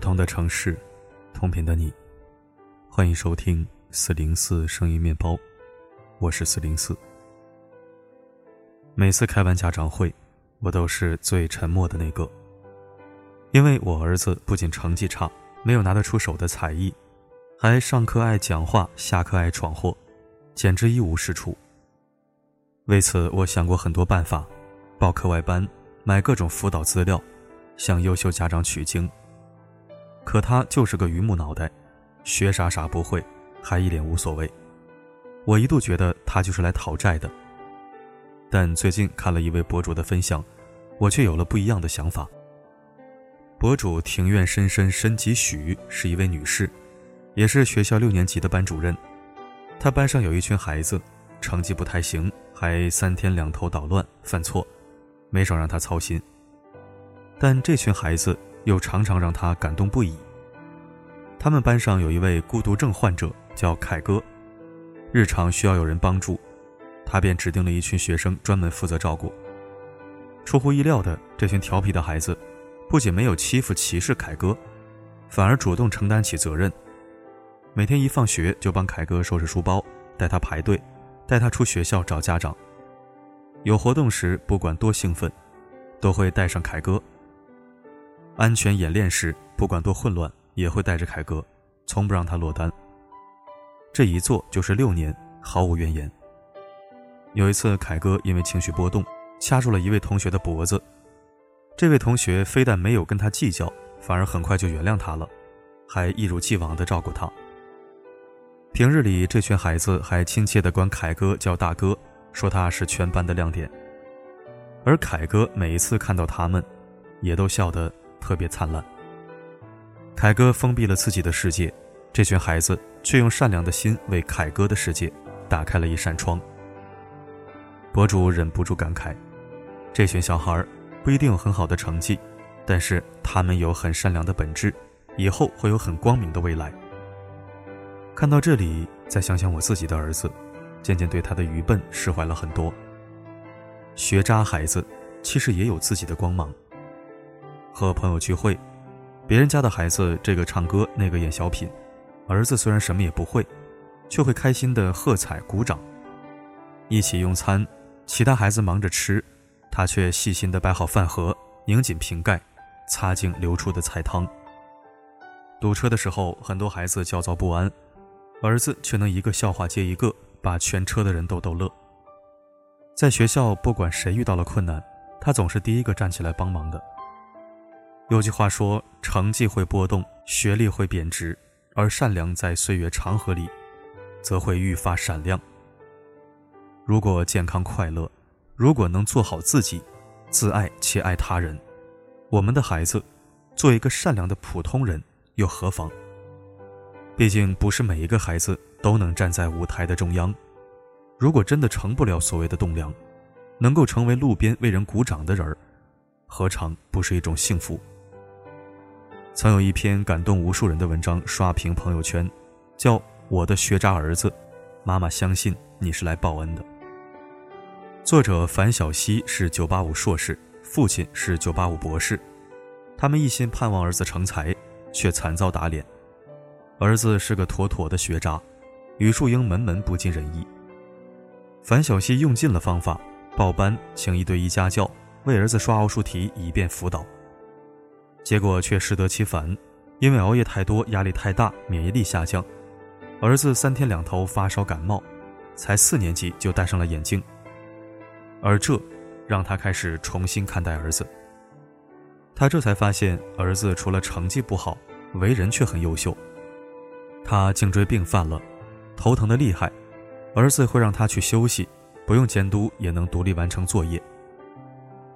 不同的城市，同频的你，欢迎收听四零四声音面包，我是四零四。每次开完家长会，我都是最沉默的那个，因为我儿子不仅成绩差，没有拿得出手的才艺，还上课爱讲话，下课爱闯祸，简直一无是处。为此，我想过很多办法，报课外班，买各种辅导资料，向优秀家长取经。可他就是个榆木脑袋，学啥啥不会，还一脸无所谓。我一度觉得他就是来讨债的。但最近看了一位博主的分享，我却有了不一样的想法。博主庭院深深深几许是一位女士，也是学校六年级的班主任。她班上有一群孩子，成绩不太行，还三天两头捣乱犯错，没少让她操心。但这群孩子。又常常让他感动不已。他们班上有一位孤独症患者，叫凯哥，日常需要有人帮助，他便指定了一群学生专门负责照顾。出乎意料的，这群调皮的孩子不仅没有欺负歧视凯哥，反而主动承担起责任。每天一放学就帮凯哥收拾书包，带他排队，带他出学校找家长。有活动时，不管多兴奋，都会带上凯哥。安全演练时，不管多混乱，也会带着凯哥，从不让他落单。这一做就是六年，毫无怨言。有一次，凯哥因为情绪波动，掐住了一位同学的脖子，这位同学非但没有跟他计较，反而很快就原谅他了，还一如既往地照顾他。平日里，这群孩子还亲切地管凯哥叫大哥，说他是全班的亮点。而凯哥每一次看到他们，也都笑得。特别灿烂。凯哥封闭了自己的世界，这群孩子却用善良的心为凯哥的世界打开了一扇窗。博主忍不住感慨：这群小孩不一定有很好的成绩，但是他们有很善良的本质，以后会有很光明的未来。看到这里，再想想我自己的儿子，渐渐对他的愚笨释怀了很多。学渣孩子其实也有自己的光芒。和朋友聚会，别人家的孩子这个唱歌，那个演小品，儿子虽然什么也不会，却会开心的喝彩鼓掌。一起用餐，其他孩子忙着吃，他却细心的摆好饭盒，拧紧瓶盖，擦净流出的菜汤。堵车的时候，很多孩子焦躁不安，儿子却能一个笑话接一个，把全车的人都逗乐。在学校，不管谁遇到了困难，他总是第一个站起来帮忙的。有句话说：“成绩会波动，学历会贬值，而善良在岁月长河里，则会愈发闪亮。”如果健康快乐，如果能做好自己，自爱且爱他人，我们的孩子做一个善良的普通人又何妨？毕竟不是每一个孩子都能站在舞台的中央。如果真的成不了所谓的栋梁，能够成为路边为人鼓掌的人儿，何尝不是一种幸福？曾有一篇感动无数人的文章刷屏朋友圈，叫《我的学渣儿子》，妈妈相信你是来报恩的。作者樊小溪是985硕士，父亲是985博士，他们一心盼望儿子成才，却惨遭打脸。儿子是个妥妥的学渣，语数英门门不尽人意。樊小溪用尽了方法，报班请一对一家教，为儿子刷奥数题，以便辅导。结果却适得其反，因为熬夜太多、压力太大，免疫力下降，儿子三天两头发烧感冒，才四年级就戴上了眼镜。而这，让他开始重新看待儿子。他这才发现，儿子除了成绩不好，为人却很优秀。他颈椎病犯了，头疼的厉害，儿子会让他去休息，不用监督也能独立完成作业。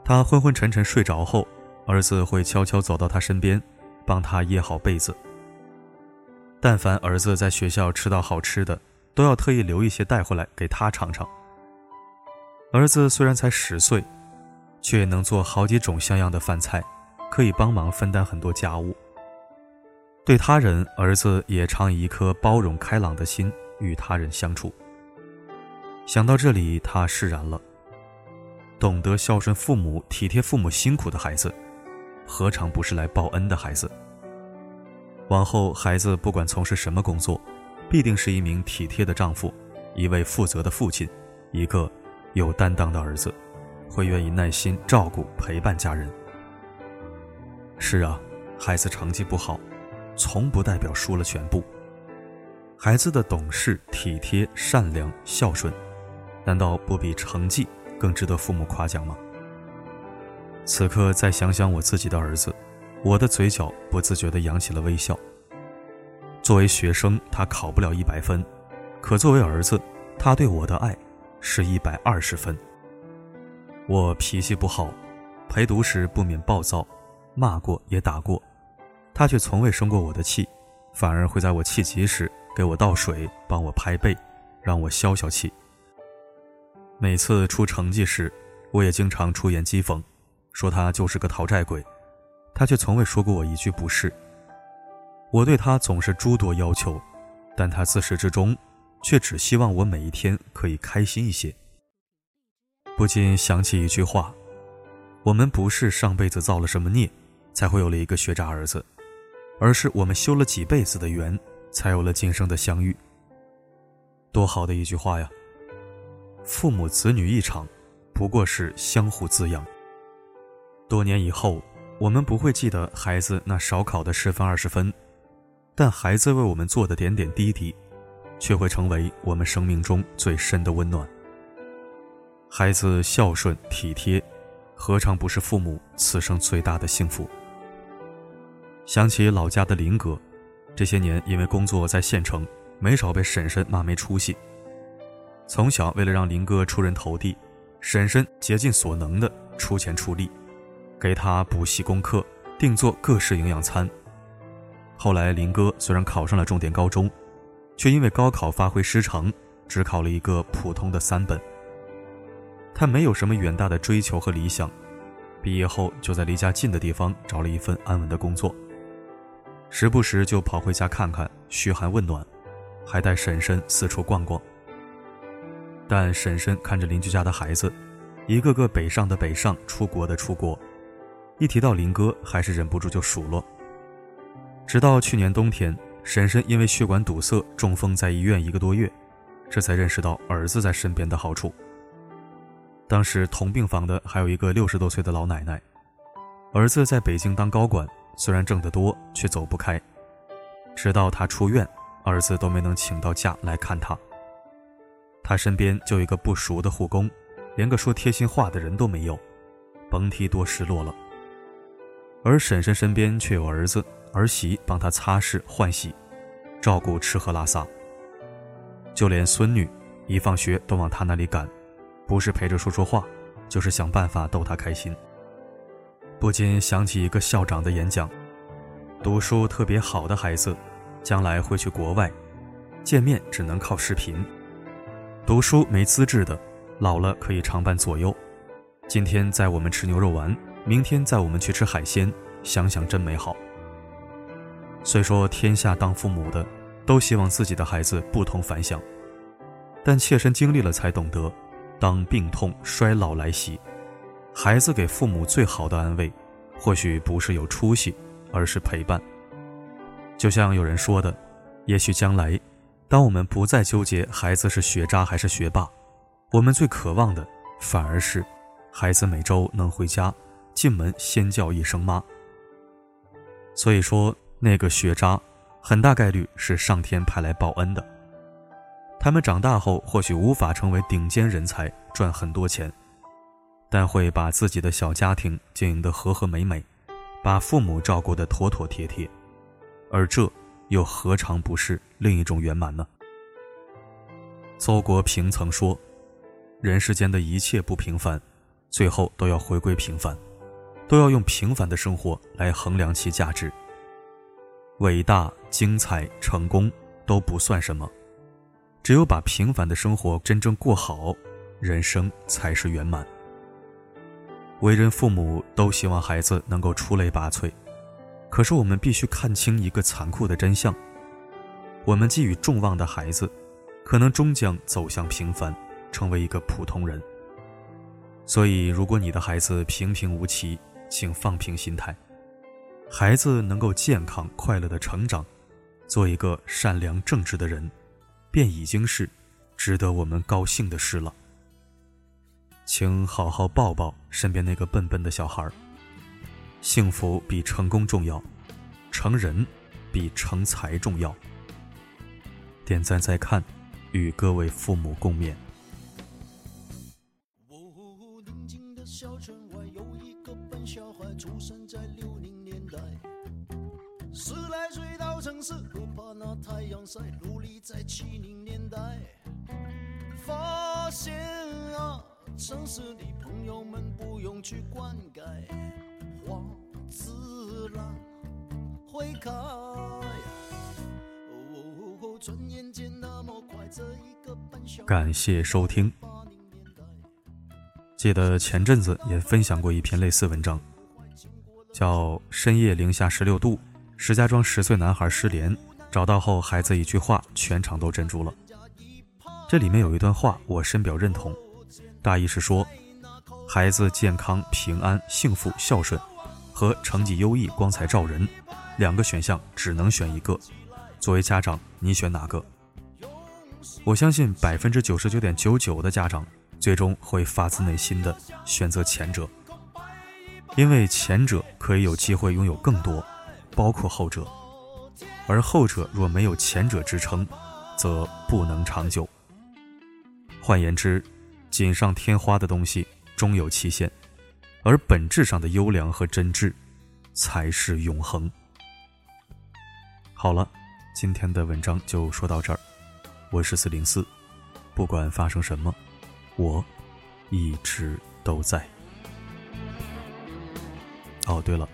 他昏昏沉沉睡着后。儿子会悄悄走到他身边，帮他掖好被子。但凡儿子在学校吃到好吃的，都要特意留一些带回来给他尝尝。儿子虽然才十岁，却也能做好几种像样的饭菜，可以帮忙分担很多家务。对他人，儿子也常以一颗包容开朗的心与他人相处。想到这里，他释然了。懂得孝顺父母、体贴父母辛苦的孩子。何尝不是来报恩的孩子？往后孩子不管从事什么工作，必定是一名体贴的丈夫，一位负责的父亲，一个有担当的儿子，会愿意耐心照顾陪伴家人。是啊，孩子成绩不好，从不代表输了全部。孩子的懂事、体贴、善良、孝顺，难道不比成绩更值得父母夸奖吗？此刻再想想我自己的儿子，我的嘴角不自觉地扬起了微笑。作为学生，他考不了一百分，可作为儿子，他对我的爱是一百二十分。我脾气不好，陪读时不免暴躁，骂过也打过，他却从未生过我的气，反而会在我气急时给我倒水，帮我拍背，让我消消气。每次出成绩时，我也经常出言讥讽。说他就是个讨债鬼，他却从未说过我一句不是。我对他总是诸多要求，但他自始至终却只希望我每一天可以开心一些。不禁想起一句话：我们不是上辈子造了什么孽，才会有了一个学渣儿子，而是我们修了几辈子的缘，才有了今生的相遇。多好的一句话呀！父母子女一场，不过是相互滋养。多年以后，我们不会记得孩子那少考的十分二十分，但孩子为我们做的点点滴滴，却会成为我们生命中最深的温暖。孩子孝顺体贴，何尝不是父母此生最大的幸福？想起老家的林哥，这些年因为工作在县城，没少被婶婶骂没出息。从小为了让林哥出人头地，婶婶竭尽所能的出钱出力。给他补习功课，定做各式营养餐。后来林哥虽然考上了重点高中，却因为高考发挥失常，只考了一个普通的三本。他没有什么远大的追求和理想，毕业后就在离家近的地方找了一份安稳的工作，时不时就跑回家看看，嘘寒问暖，还带婶婶四处逛逛。但婶婶看着邻居家的孩子，一个个北上的北上，出国的出国。一提到林哥，还是忍不住就数落。直到去年冬天，婶婶因为血管堵塞中风在医院一个多月，这才认识到儿子在身边的好处。当时同病房的还有一个六十多岁的老奶奶，儿子在北京当高管，虽然挣得多，却走不开。直到他出院，儿子都没能请到假来看他。他身边就一个不熟的护工，连个说贴心话的人都没有，甭提多失落了。而婶婶身边却有儿子儿媳帮她擦拭换洗，照顾吃喝拉撒。就连孙女一放学都往她那里赶，不是陪着说说话，就是想办法逗她开心。不禁想起一个校长的演讲：读书特别好的孩子，将来会去国外，见面只能靠视频；读书没资质的，老了可以常伴左右。今天在我们吃牛肉丸。明天载我们去吃海鲜，想想真美好。虽说天下当父母的都希望自己的孩子不同凡响，但切身经历了才懂得，当病痛衰老来袭，孩子给父母最好的安慰，或许不是有出息，而是陪伴。就像有人说的，也许将来，当我们不再纠结孩子是学渣还是学霸，我们最渴望的反而是，孩子每周能回家。进门先叫一声妈。所以说，那个学渣，很大概率是上天派来报恩的。他们长大后或许无法成为顶尖人才，赚很多钱，但会把自己的小家庭经营得和和美美，把父母照顾得妥妥帖帖，而这又何尝不是另一种圆满呢？邹国平曾说：“人世间的一切不平凡，最后都要回归平凡。”都要用平凡的生活来衡量其价值。伟大、精彩、成功都不算什么，只有把平凡的生活真正过好，人生才是圆满。为人父母都希望孩子能够出类拔萃，可是我们必须看清一个残酷的真相：我们寄予众望的孩子，可能终将走向平凡，成为一个普通人。所以，如果你的孩子平平无奇，请放平心态，孩子能够健康快乐的成长，做一个善良正直的人，便已经是值得我们高兴的事了。请好好抱抱身边那个笨笨的小孩儿幸福比成功重要，成人比成才重要。点赞再看，与各位父母共勉。十来岁到城市，不怕那太阳晒，努力在七零年代，发现啊，城市里朋友们不用去灌溉，花自然会开。转眼间那么快，这一个半小感谢收听。记得前阵子也分享过一篇类似文章，叫《深夜零下十六度》。石家庄十岁男孩失联，找到后，孩子一句话，全场都镇住了。这里面有一段话，我深表认同。大意是说，孩子健康、平安、幸福、孝顺，和成绩优异、光彩照人，两个选项只能选一个。作为家长，你选哪个？我相信百分之九十九点九九的家长，最终会发自内心的选择前者，因为前者可以有机会拥有更多。包括后者，而后者若没有前者支撑，则不能长久。换言之，锦上添花的东西终有期限，而本质上的优良和真挚，才是永恒。好了，今天的文章就说到这儿。我是四零四，不管发生什么，我一直都在。哦，对了。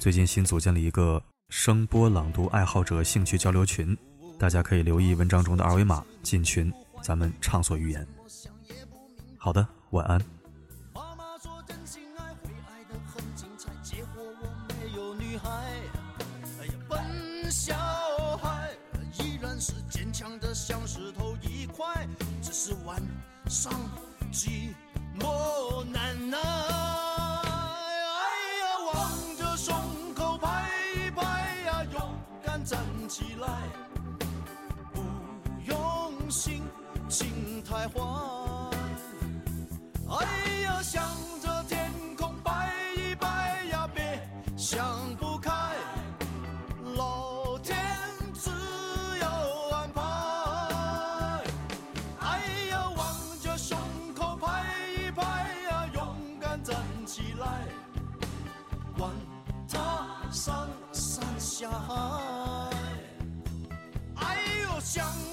最近新组建了一个声波朗读爱好者兴趣交流群，大家可以留意文章中的二维码进群，咱们畅所欲言。好的，晚安。只是晚上寂寞难耐，不用心，心太坏。哎呀，向着天空拜一拜呀，别想不开。老天自有安排。哎呀，望着胸口拍一拍呀，勇敢站起来，管他上山下海。young